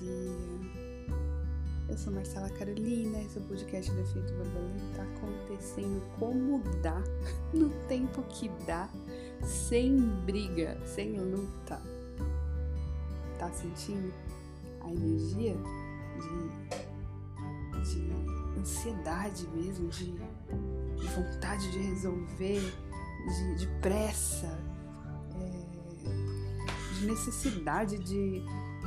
dia. Eu sou Marcela Carolina, esse é o podcast do Efeito Borboleta, acontecendo como dá, no tempo que dá, sem briga, sem luta. Tá sentindo a energia de, de ansiedade mesmo, de, de vontade de resolver, de, de pressa, é, de necessidade de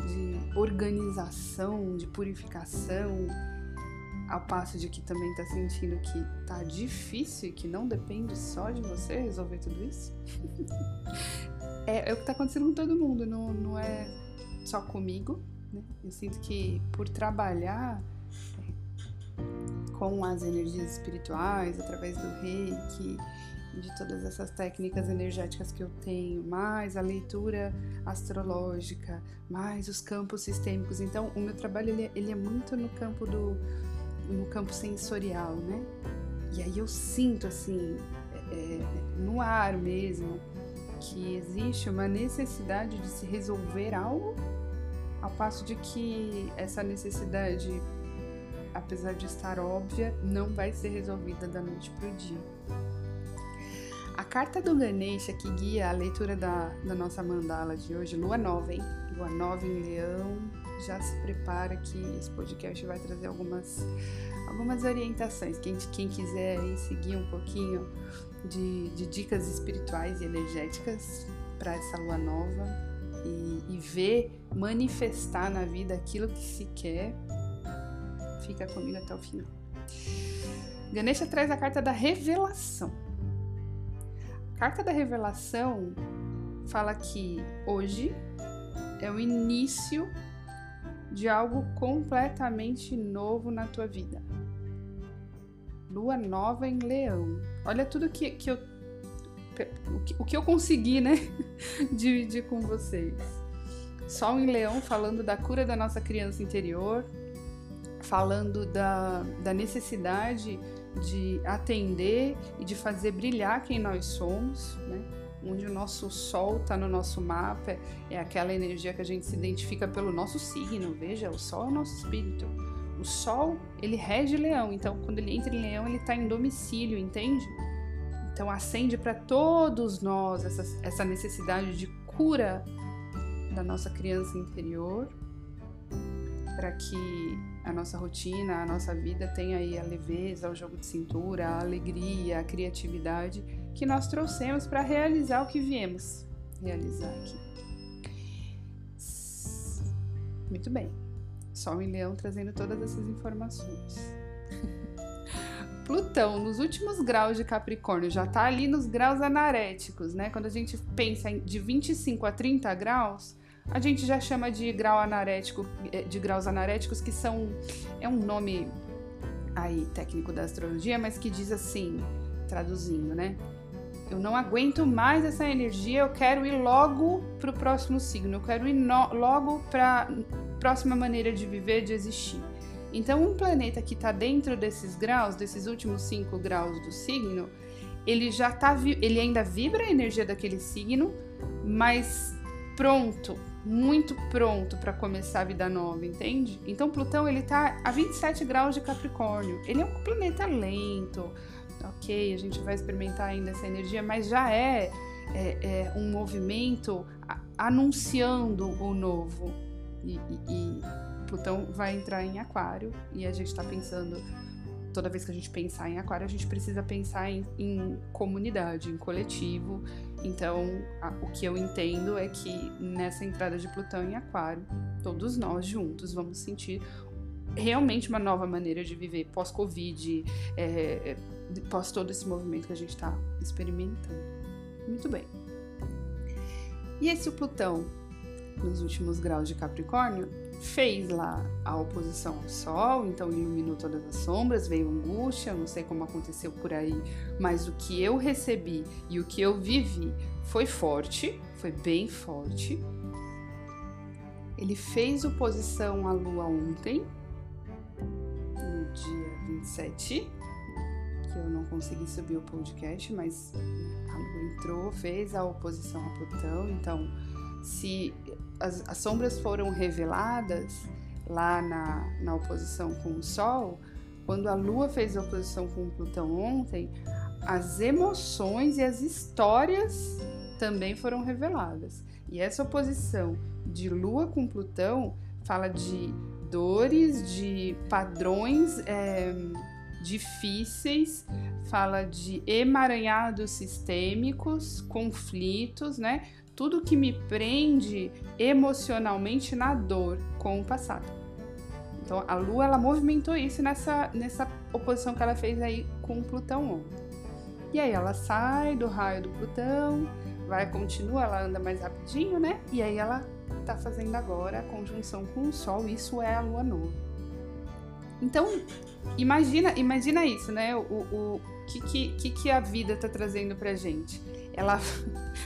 de organização, de purificação, ao passo de que também tá sentindo que tá difícil e que não depende só de você resolver tudo isso? é, é, o que tá acontecendo com todo mundo, não, não é só comigo. Né? Eu sinto que por trabalhar é, com as energias espirituais, através do reiki, de todas essas técnicas energéticas que eu tenho, mais a leitura astrológica, mais os campos sistêmicos. Então, o meu trabalho ele é, ele é muito no campo do no campo sensorial, né? E aí eu sinto assim é, é, no ar mesmo que existe uma necessidade de se resolver algo, ao passo de que essa necessidade, apesar de estar óbvia, não vai ser resolvida da noite para o dia. A carta do Ganesha que guia a leitura da, da nossa mandala de hoje, Lua Nova, hein? Lua Nova em Leão. Já se prepara que esse podcast vai trazer algumas, algumas orientações. Quem, quem quiser aí seguir um pouquinho de, de dicas espirituais e energéticas para essa lua nova e, e ver manifestar na vida aquilo que se quer, fica comigo até o final. Ganesha traz a carta da revelação. Carta da Revelação fala que hoje é o início de algo completamente novo na tua vida. Lua nova em Leão. Olha tudo que, que eu o que, o que eu consegui, né, dividir com vocês. Sol em Leão falando da cura da nossa criança interior, falando da, da necessidade de atender e de fazer brilhar quem nós somos, né? onde o nosso sol está no nosso mapa, é aquela energia que a gente se identifica pelo nosso signo. Veja, o sol é o nosso espírito. O sol, ele rege leão, então quando ele entra em leão, ele está em domicílio, entende? Então acende para todos nós essa, essa necessidade de cura da nossa criança interior, para que a nossa rotina, a nossa vida tem aí a leveza, o jogo de cintura, a alegria, a criatividade que nós trouxemos para realizar o que viemos realizar aqui. Muito bem. Sol em Leão trazendo todas essas informações. Plutão, nos últimos graus de Capricórnio, já está ali nos graus anaréticos, né? Quando a gente pensa de 25 a 30 graus, a gente já chama de grau anarético, eh, de graus anaréticos, que são é um nome aí técnico da astrologia, mas que diz assim, traduzindo, né? Eu não aguento mais essa energia, eu quero ir logo para o próximo signo, eu quero ir no, logo para próxima maneira de viver, de existir. Então, um planeta que está dentro desses graus, desses últimos cinco graus do signo, ele já tá, ele ainda vibra a energia daquele signo, mas pronto muito pronto para começar a vida nova, entende? Então Plutão ele tá a 27 graus de Capricórnio. Ele é um planeta lento, ok? A gente vai experimentar ainda essa energia, mas já é, é, é um movimento anunciando o novo. E, e, e, Plutão vai entrar em Aquário e a gente está pensando. Toda vez que a gente pensar em aquário, a gente precisa pensar em, em comunidade, em coletivo, então, a, o que eu entendo é que nessa entrada de Plutão em Aquário, todos nós juntos vamos sentir realmente uma nova maneira de viver pós-Covid, é, pós todo esse movimento que a gente está experimentando. Muito bem. E esse Plutão, nos últimos graus de Capricórnio, fez lá a oposição ao Sol, então iluminou todas as sombras, veio angústia, não sei como aconteceu por aí, mas o que eu recebi e o que eu vivi foi forte, foi bem forte. Ele fez oposição à Lua ontem, no dia 27, que eu não consegui subir o podcast, mas a Lua entrou, fez a oposição a Plutão, então se as, as sombras foram reveladas, lá na, na oposição com o Sol, quando a Lua fez a oposição com Plutão ontem, as emoções e as histórias também foram reveladas. E essa oposição de Lua com Plutão fala de dores, de padrões é, difíceis, fala de emaranhados sistêmicos, conflitos, né? Tudo que me prende emocionalmente na dor com o passado. Então a Lua ela movimentou isso nessa, nessa oposição que ela fez aí com o Plutão ontem. E aí ela sai do raio do Plutão, vai continua, ela anda mais rapidinho, né? E aí ela tá fazendo agora a conjunção com o Sol, isso é a Lua nova. Então, imagina, imagina isso, né? O, o que, que, que a vida tá trazendo pra gente? Ela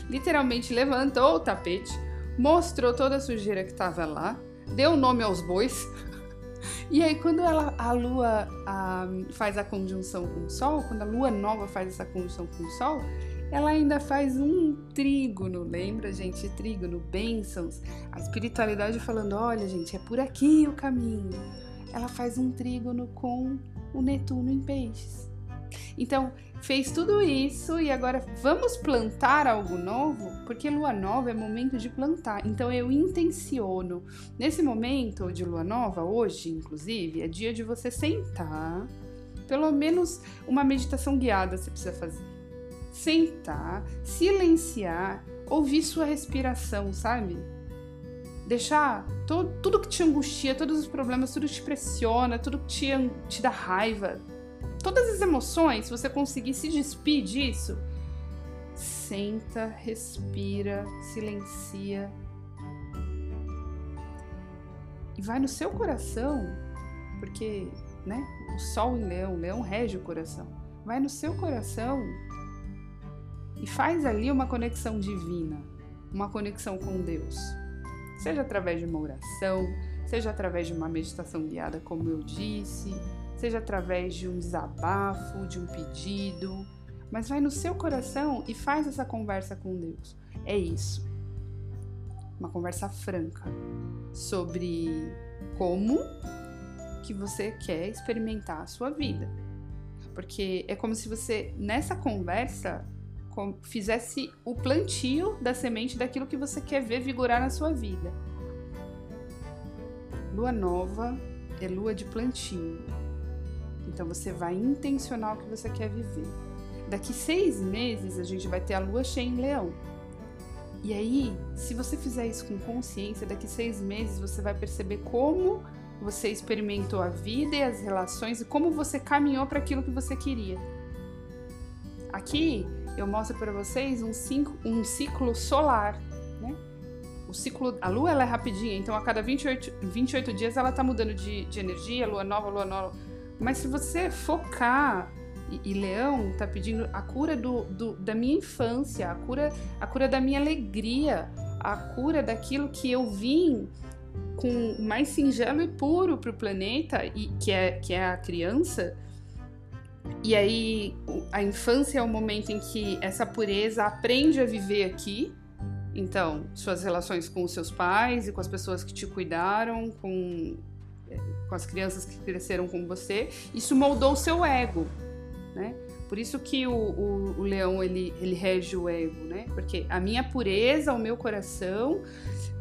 literalmente levantou o tapete, mostrou toda a sujeira que tava lá, deu nome aos bois, e aí, quando ela, a Lua a, faz a conjunção com o Sol, quando a Lua nova faz essa conjunção com o Sol, ela ainda faz um trígono, lembra, gente? Trígono, bênçãos. A espiritualidade falando: olha, gente, é por aqui o caminho. Ela faz um trígono com o Netuno em Peixes. Então, fez tudo isso e agora vamos plantar algo novo? Porque lua nova é momento de plantar. Então eu intenciono. Nesse momento de lua nova, hoje, inclusive, é dia de você sentar. Pelo menos uma meditação guiada você precisa fazer. Sentar, silenciar, ouvir sua respiração, sabe? Deixar tudo que te angustia, todos os problemas, tudo que te pressiona, tudo que te, te dá raiva, todas as emoções, se você conseguir se despir disso, senta, respira, silencia e vai no seu coração, porque, né, o sol em leão, o leão rege o coração. Vai no seu coração e faz ali uma conexão divina, uma conexão com Deus. Seja através de uma oração, seja através de uma meditação guiada, como eu disse, seja através de um desabafo, de um pedido, mas vai no seu coração e faz essa conversa com Deus. É isso. Uma conversa franca sobre como que você quer experimentar a sua vida. Porque é como se você, nessa conversa, fizesse o plantio da semente daquilo que você quer ver vigorar na sua vida. Lua nova é lua de plantio. Então você vai intencionar o que você quer viver. Daqui seis meses a gente vai ter a lua cheia em leão. E aí, se você fizer isso com consciência, daqui seis meses você vai perceber como você experimentou a vida e as relações e como você caminhou para aquilo que você queria. Aqui eu mostro para vocês um, cinco, um ciclo solar, né? O ciclo, a lua ela é rapidinha, então a cada 28, 28 dias ela está mudando de, de energia, lua nova, lua nova mas se você focar e, Leão está pedindo a cura do, do, da minha infância, a cura, a cura da minha alegria, a cura daquilo que eu vim com mais singelo e puro para o planeta, e, que, é, que é a criança. E aí a infância é o momento em que essa pureza aprende a viver aqui. Então, suas relações com os seus pais e com as pessoas que te cuidaram, com com as crianças que cresceram com você, isso moldou o seu ego, né? Por isso que o, o, o, leão ele, ele rege o ego, né? Porque a minha pureza, o meu coração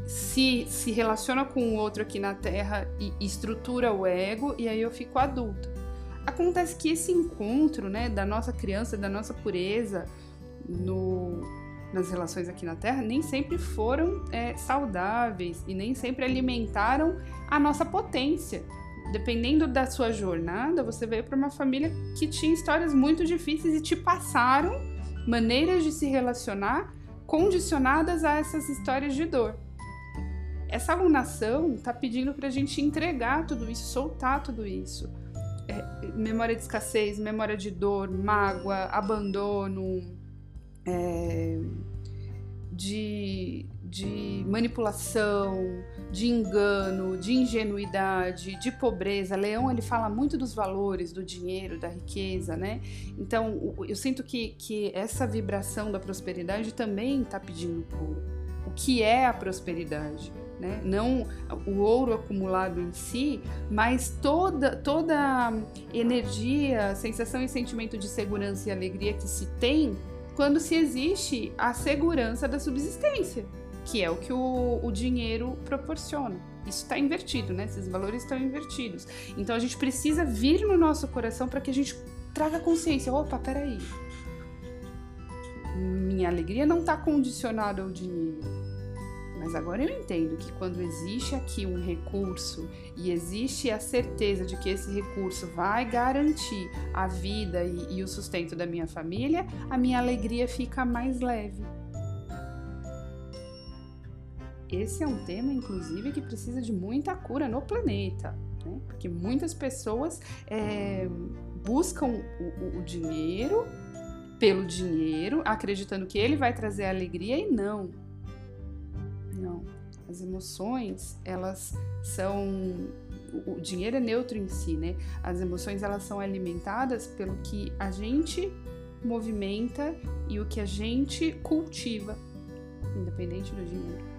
se, se relaciona com o outro aqui na Terra e estrutura o ego, e aí eu fico adulto. Acontece que esse encontro, né, da nossa criança, da nossa pureza no, nas relações aqui na Terra nem sempre foram é, saudáveis e nem sempre alimentaram a nossa potência. Dependendo da sua jornada, você veio para uma família que tinha histórias muito difíceis e te passaram maneiras de se relacionar condicionadas a essas histórias de dor. Essa alunação está pedindo para a gente entregar tudo isso, soltar tudo isso. É, memória de escassez, memória de dor, mágoa, abandono, é, de, de manipulação, de engano, de ingenuidade, de pobreza. Leão ele fala muito dos valores, do dinheiro, da riqueza, né? Então eu sinto que, que essa vibração da prosperidade também está pedindo cura. O que é a prosperidade? né? Não o ouro acumulado em si, mas toda toda energia, sensação e sentimento de segurança e alegria que se tem quando se existe a segurança da subsistência, que é o que o, o dinheiro proporciona. Isso está invertido, né? Esses valores estão invertidos. Então a gente precisa vir no nosso coração para que a gente traga consciência. Opa, peraí. Minha alegria não está condicionada ao dinheiro. Mas agora eu entendo que quando existe aqui um recurso e existe a certeza de que esse recurso vai garantir a vida e, e o sustento da minha família, a minha alegria fica mais leve. Esse é um tema, inclusive, que precisa de muita cura no planeta, né? porque muitas pessoas é, buscam o, o dinheiro pelo dinheiro, acreditando que ele vai trazer alegria e não. As emoções, elas são o dinheiro é neutro em si, né? As emoções elas são alimentadas pelo que a gente movimenta e o que a gente cultiva, independente do dinheiro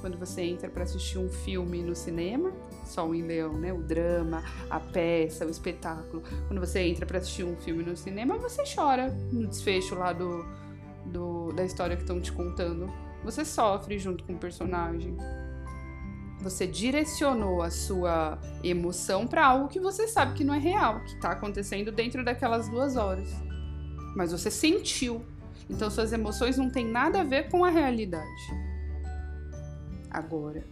quando você entra para assistir um filme no cinema, Sol em Leão, né? O drama, a peça, o espetáculo. Quando você entra para assistir um filme no cinema, você chora no desfecho lá do, do da história que estão te contando. Você sofre junto com o personagem. Você direcionou a sua emoção para algo que você sabe que não é real, que está acontecendo dentro daquelas duas horas. Mas você sentiu. Então suas emoções não têm nada a ver com a realidade. Agora,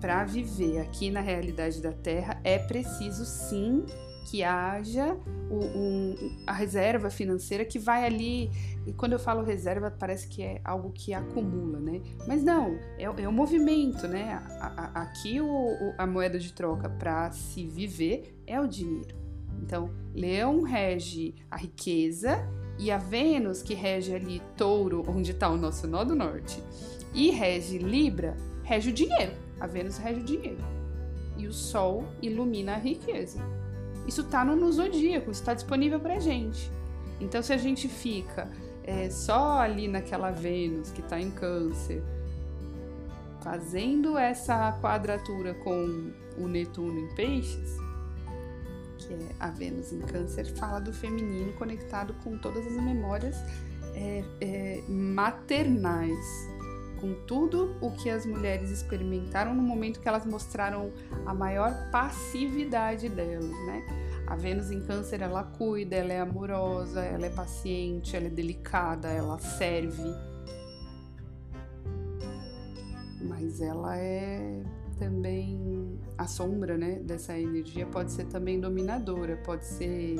para viver aqui na realidade da Terra, é preciso sim que haja um, a reserva financeira que vai ali. E quando eu falo reserva, parece que é algo que acumula, né? Mas não, é, é o movimento, né? A, a, aqui o, a moeda de troca para se viver é o dinheiro. Então, Leão rege a riqueza e a Vênus, que rege ali Touro, onde está o nosso nó do norte, e rege Libra, rege o dinheiro. A Vênus rege o dinheiro. E o Sol ilumina a riqueza. Isso está no, no zodíaco, está disponível para gente. Então, se a gente fica é, só ali naquela Vênus que está em Câncer, fazendo essa quadratura com o Netuno em Peixes, que é a Vênus em Câncer, fala do feminino conectado com todas as memórias é, é, maternais com tudo o que as mulheres experimentaram no momento que elas mostraram a maior passividade delas, né? A Vênus em Câncer, ela cuida, ela é amorosa, ela é paciente, ela é delicada, ela serve. Mas ela é também a sombra, né, dessa energia pode ser também dominadora, pode ser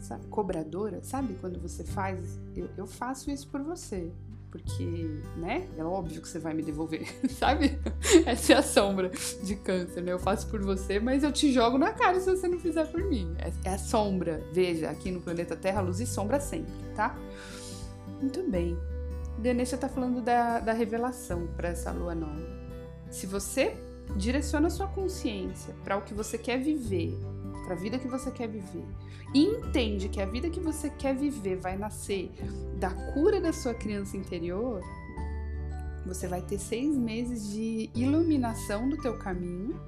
sabe? Cobradora, sabe? Quando você faz, eu, eu faço isso por você. Porque, né? É óbvio que você vai me devolver, sabe? Essa é a sombra de câncer, né? Eu faço por você, mas eu te jogo na cara se você não fizer por mim. É, é a sombra. Veja, aqui no planeta Terra, luz e sombra sempre, tá? Muito bem. Ganesha tá falando da, da revelação para essa lua nova. Se você direciona sua consciência para o que você quer viver, para a vida que você quer viver, e entende que a vida que você quer viver vai nascer da cura da sua criança interior, você vai ter seis meses de iluminação do teu caminho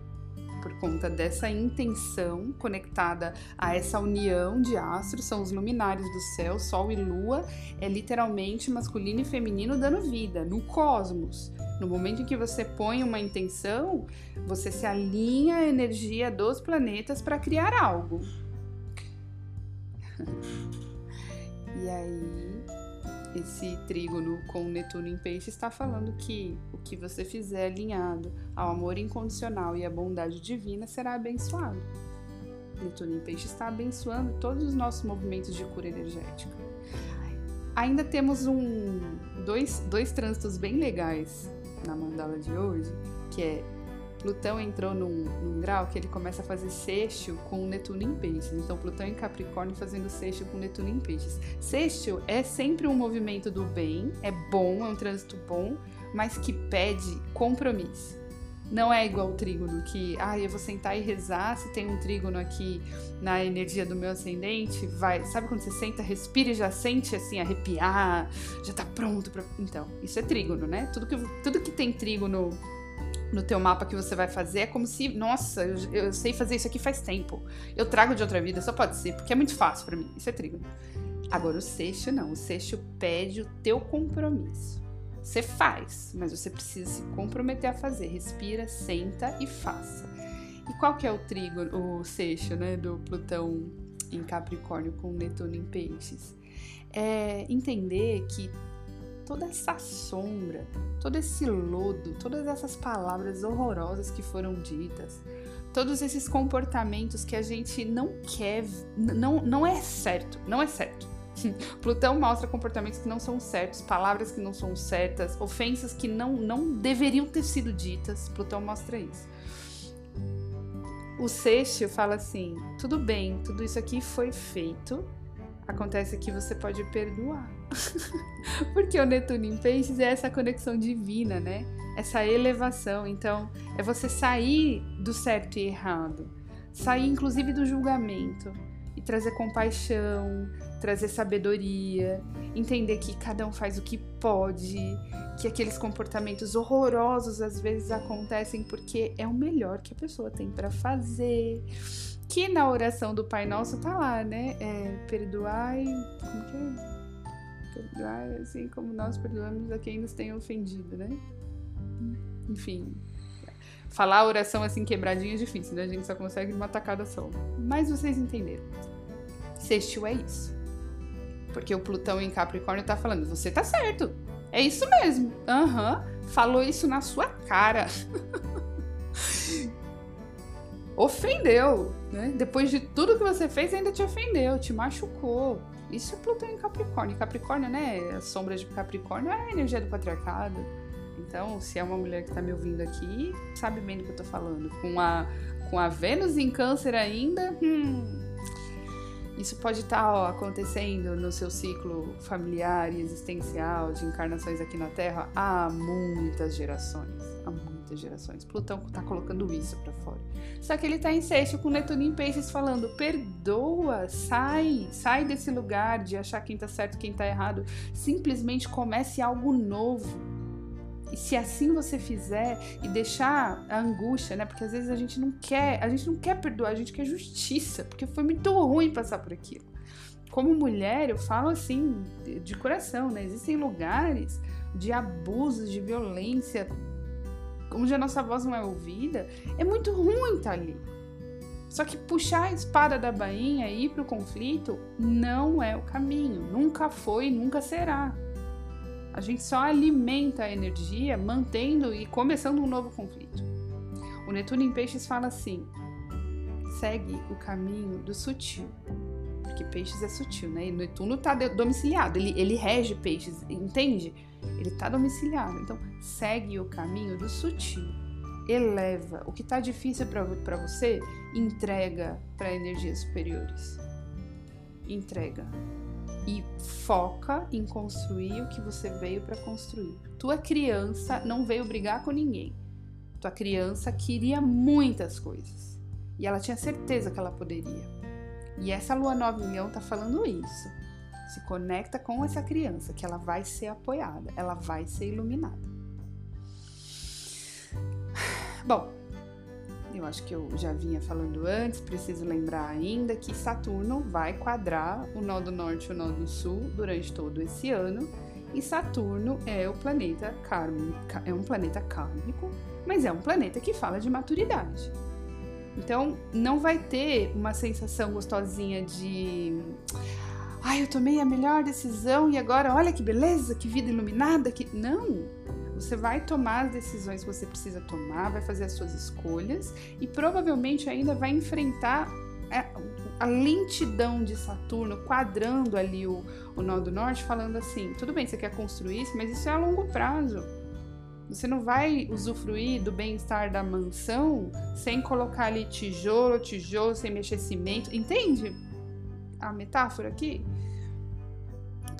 por conta dessa intenção conectada a essa união de astros, são os luminares do céu, Sol e Lua, é literalmente masculino e feminino dando vida no cosmos. No momento em que você põe uma intenção, você se alinha à energia dos planetas para criar algo. e aí, esse trígono com Netuno em peixe está falando que o que você fizer alinhado ao amor incondicional e à bondade divina será abençoado. Netuno em peixe está abençoando todos os nossos movimentos de cura energética. Ainda temos um, dois, dois trânsitos bem legais na mandala de hoje, que é Plutão entrou num, num, grau que ele começa a fazer sexto com Netuno em peixes. Então, Plutão em Capricórnio fazendo sexto com Netuno em peixes. Sexto é sempre um movimento do bem, é bom, é um trânsito bom, mas que pede compromisso. Não é igual o trígono, que ah, eu vou sentar e rezar. Se tem um trígono aqui na energia do meu ascendente, vai. Sabe quando você senta, respira e já sente assim, arrepiar, já tá pronto pra. Então, isso é trígono, né? Tudo que, tudo que tem trígono no teu mapa que você vai fazer é como se, nossa, eu, eu sei fazer isso aqui faz tempo. Eu trago de outra vida, só pode ser, porque é muito fácil para mim. Isso é trígono. Agora o sexto não, o sexto pede o teu compromisso. Você faz, mas você precisa se comprometer a fazer. Respira, senta e faça. E qual que é o trigo, o seixo, né, do Plutão em Capricórnio com Netuno em Peixes? É entender que toda essa sombra, todo esse lodo, todas essas palavras horrorosas que foram ditas, todos esses comportamentos que a gente não quer, não, não é certo, não é certo. Plutão mostra comportamentos que não são certos, palavras que não são certas, ofensas que não, não deveriam ter sido ditas. Plutão mostra isso. O sexto fala assim: tudo bem, tudo isso aqui foi feito, acontece que você pode perdoar. Porque o Netuno em Peixes é essa conexão divina, né? Essa elevação. Então, é você sair do certo e errado, sair inclusive do julgamento e trazer compaixão, trazer sabedoria, entender que cada um faz o que pode, que aqueles comportamentos horrorosos às vezes acontecem porque é o melhor que a pessoa tem para fazer. Que na oração do Pai Nosso tá lá, né? É, perdoai. Como que é? Perdoai assim como nós perdoamos a quem nos tem ofendido, né? Enfim, falar a oração assim quebradinha é difícil, né? A gente só consegue uma tacada só. Mas vocês entenderam. Sextil é isso. Porque o Plutão em Capricórnio tá falando, você tá certo. É isso mesmo. Aham. Uhum. Falou isso na sua cara. ofendeu, né? Depois de tudo que você fez, ainda te ofendeu, te machucou. Isso é Plutão em Capricórnio. Capricórnio, né? A sombra de Capricórnio é a energia do patriarcado. Então, se é uma mulher que tá me ouvindo aqui, sabe bem do que eu tô falando. Com a, com a Vênus em Câncer ainda, hum, isso pode estar tá, acontecendo no seu ciclo familiar e existencial de encarnações aqui na Terra há muitas gerações. Há muitas gerações. Plutão está colocando isso para fora. Só que ele está em sexto com Netuno em peixes falando: perdoa, sai, sai desse lugar de achar quem está certo quem está errado. Simplesmente comece algo novo e se assim você fizer e deixar a angústia, né? Porque às vezes a gente não quer, a gente não quer perdoar, a gente quer justiça, porque foi muito ruim passar por aquilo. Como mulher, eu falo assim, de coração, né? Existem lugares de abusos, de violência, onde a nossa voz não é ouvida, é muito ruim estar tá ali. Só que puxar a espada da bainha e ir para o conflito não é o caminho. Nunca foi, nunca será. A gente só alimenta a energia mantendo e começando um novo conflito. O Netuno em Peixes fala assim: segue o caminho do sutil. Porque Peixes é sutil, né? E Netuno está domiciliado, ele, ele rege Peixes, entende? Ele está domiciliado. Então, segue o caminho do sutil. Eleva. O que está difícil para você, entrega para energias superiores. Entrega e foca em construir o que você veio para construir. Tua criança não veio brigar com ninguém. Tua criança queria muitas coisas e ela tinha certeza que ela poderia. E essa lua nova em leão tá falando isso. Se conecta com essa criança que ela vai ser apoiada, ela vai ser iluminada. Bom, eu acho que eu já vinha falando antes, preciso lembrar ainda que Saturno vai quadrar o nó do norte e o nó do sul durante todo esse ano. E Saturno é o planeta kármico, é um planeta kármico, mas é um planeta que fala de maturidade. Então, não vai ter uma sensação gostosinha de ai, eu tomei a melhor decisão e agora olha que beleza, que vida iluminada, que não. Você vai tomar as decisões que você precisa tomar, vai fazer as suas escolhas e provavelmente ainda vai enfrentar é, a lentidão de Saturno quadrando ali o, o nó do norte, falando assim: tudo bem, você quer construir isso, mas isso é a longo prazo. Você não vai usufruir do bem-estar da mansão sem colocar ali tijolo, tijolo, sem mexer cimento. Entende a metáfora aqui?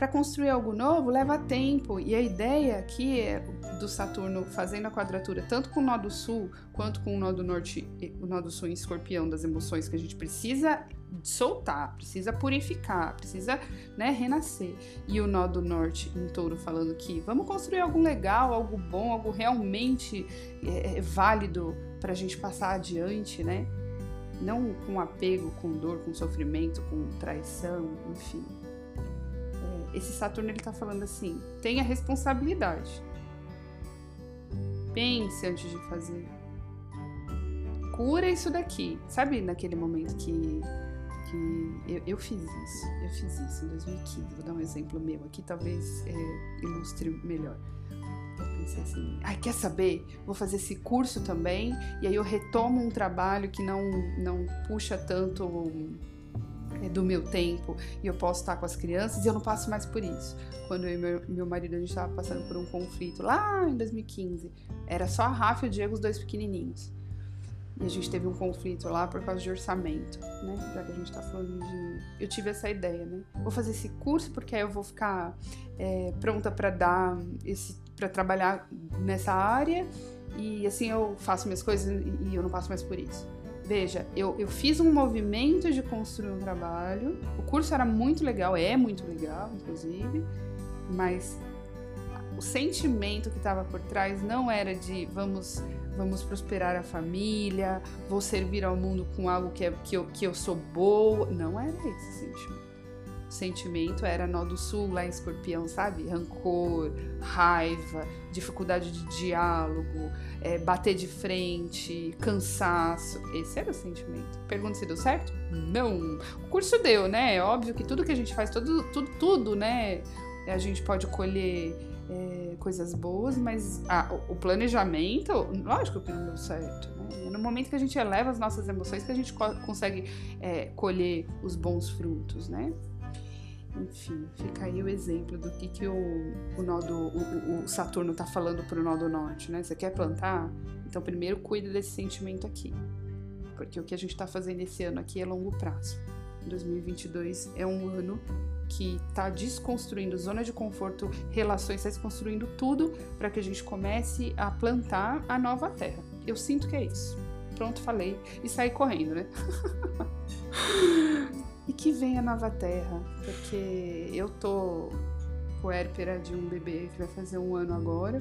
para construir algo novo leva tempo e a ideia aqui é do Saturno fazendo a quadratura tanto com o nó do sul quanto com o nó do norte, o nó do sul em escorpião das emoções que a gente precisa soltar, precisa purificar, precisa né, renascer. E o nó do norte em touro falando que vamos construir algo legal, algo bom, algo realmente é, é válido para a gente passar adiante, né? Não com apego, com dor, com sofrimento, com traição, enfim. É, esse Saturno ele tá falando assim: tenha responsabilidade. Pense antes de fazer. Cura isso daqui. Sabe naquele momento que que eu, eu, fiz isso, eu fiz isso em 2015. Vou dar um exemplo meu aqui, talvez é, ilustre melhor. Eu pensei assim, ai, quer saber? Vou fazer esse curso também, e aí eu retomo um trabalho que não, não puxa tanto do meu tempo e eu posso estar com as crianças e eu não passo mais por isso. Quando eu e meu, meu marido a gente estava passando por um conflito lá em 2015, era só a Rafa e o Diego, os dois pequenininhos. E a gente teve um conflito lá por causa de orçamento, né? Já que a gente tá falando de. Eu tive essa ideia, né? Vou fazer esse curso porque aí eu vou ficar é, pronta para dar esse. para trabalhar nessa área e assim eu faço minhas coisas e eu não passo mais por isso. Veja, eu, eu fiz um movimento de construir um trabalho. O curso era muito legal, é muito legal, inclusive, mas o sentimento que estava por trás não era de vamos vamos prosperar a família, vou servir ao mundo com algo que, é, que, eu, que eu sou boa. Não era esse sentimento. Sentimento era nó do sul, lá em escorpião, sabe? Rancor, raiva, dificuldade de diálogo, é, bater de frente, cansaço. Esse era o sentimento. Pergunta se deu certo? Não. O curso deu, né? É óbvio que tudo que a gente faz, tudo, tudo, tudo, né? A gente pode colher é, coisas boas, mas ah, o planejamento, lógico que não deu certo. Né? É no momento que a gente eleva as nossas emoções que a gente co consegue é, colher os bons frutos, né? Enfim, fica aí o exemplo do que, que o, o, nó o, o Saturno está falando para o do norte, né? Você quer plantar? Então primeiro cuida desse sentimento aqui. Porque o que a gente está fazendo esse ano aqui é longo prazo. 2022 é um ano que está desconstruindo zona de conforto, relações, está desconstruindo tudo para que a gente comece a plantar a nova terra. Eu sinto que é isso. Pronto, falei. E saí correndo, né? e que venha a nova terra, porque eu tô puérpera de um bebê que vai fazer um ano agora.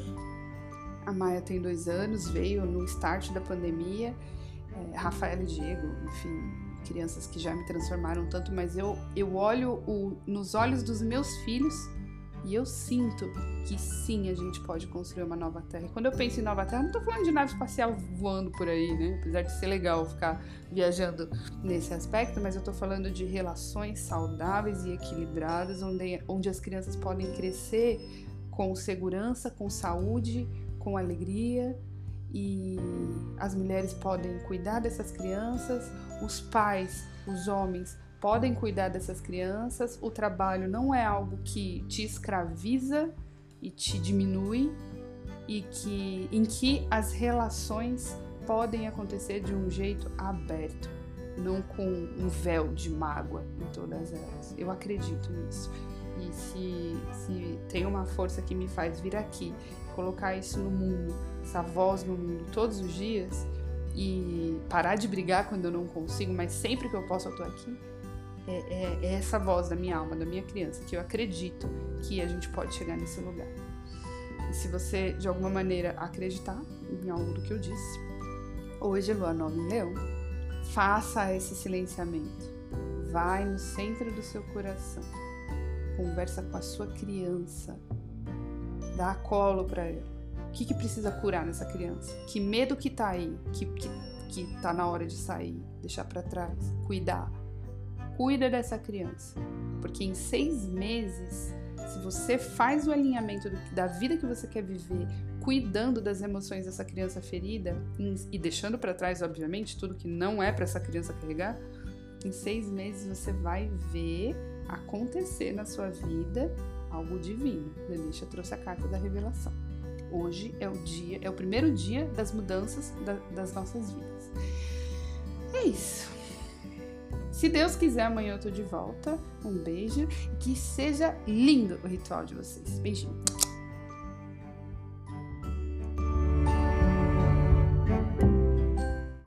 A Maia tem dois anos, veio no start da pandemia. É, Rafael e Diego, enfim, crianças que já me transformaram tanto, mas eu, eu olho o, nos olhos dos meus filhos e eu sinto que sim, a gente pode construir uma nova Terra. E quando eu penso em nova Terra, não tô falando de nave espacial voando por aí, né? Apesar de ser legal ficar viajando nesse aspecto, mas eu tô falando de relações saudáveis e equilibradas, onde, onde as crianças podem crescer com segurança, com saúde, com alegria e as mulheres podem cuidar dessas crianças, os pais, os homens podem cuidar dessas crianças. O trabalho não é algo que te escraviza e te diminui e que em que as relações podem acontecer de um jeito aberto, não com um véu de mágoa em todas elas. Eu acredito nisso. E se, se tem uma força que me faz vir aqui, colocar isso no mundo, essa voz no mundo todos os dias e parar de brigar quando eu não consigo, mas sempre que eu posso eu tô aqui, é, é, é essa voz da minha alma, da minha criança, que eu acredito que a gente pode chegar nesse lugar. E se você de alguma maneira acreditar em algo do que eu disse, hoje, Lua Nova em Leão, faça esse silenciamento. Vai no centro do seu coração. Conversa com a sua criança. Dá colo para ela o que, que precisa curar nessa criança? Que medo que tá aí, que, que, que tá na hora de sair, deixar para trás, cuidar. Cuida dessa criança. Porque em seis meses, se você faz o alinhamento da vida que você quer viver, cuidando das emoções dessa criança ferida e deixando para trás, obviamente, tudo que não é para essa criança carregar, em seis meses você vai ver acontecer na sua vida algo divino. Lelisha trouxe a carta da revelação. Hoje é o dia, é o primeiro dia das mudanças da, das nossas vidas. É isso. Se Deus quiser, amanhã eu tô de volta. Um beijo e que seja lindo o ritual de vocês. Beijinho.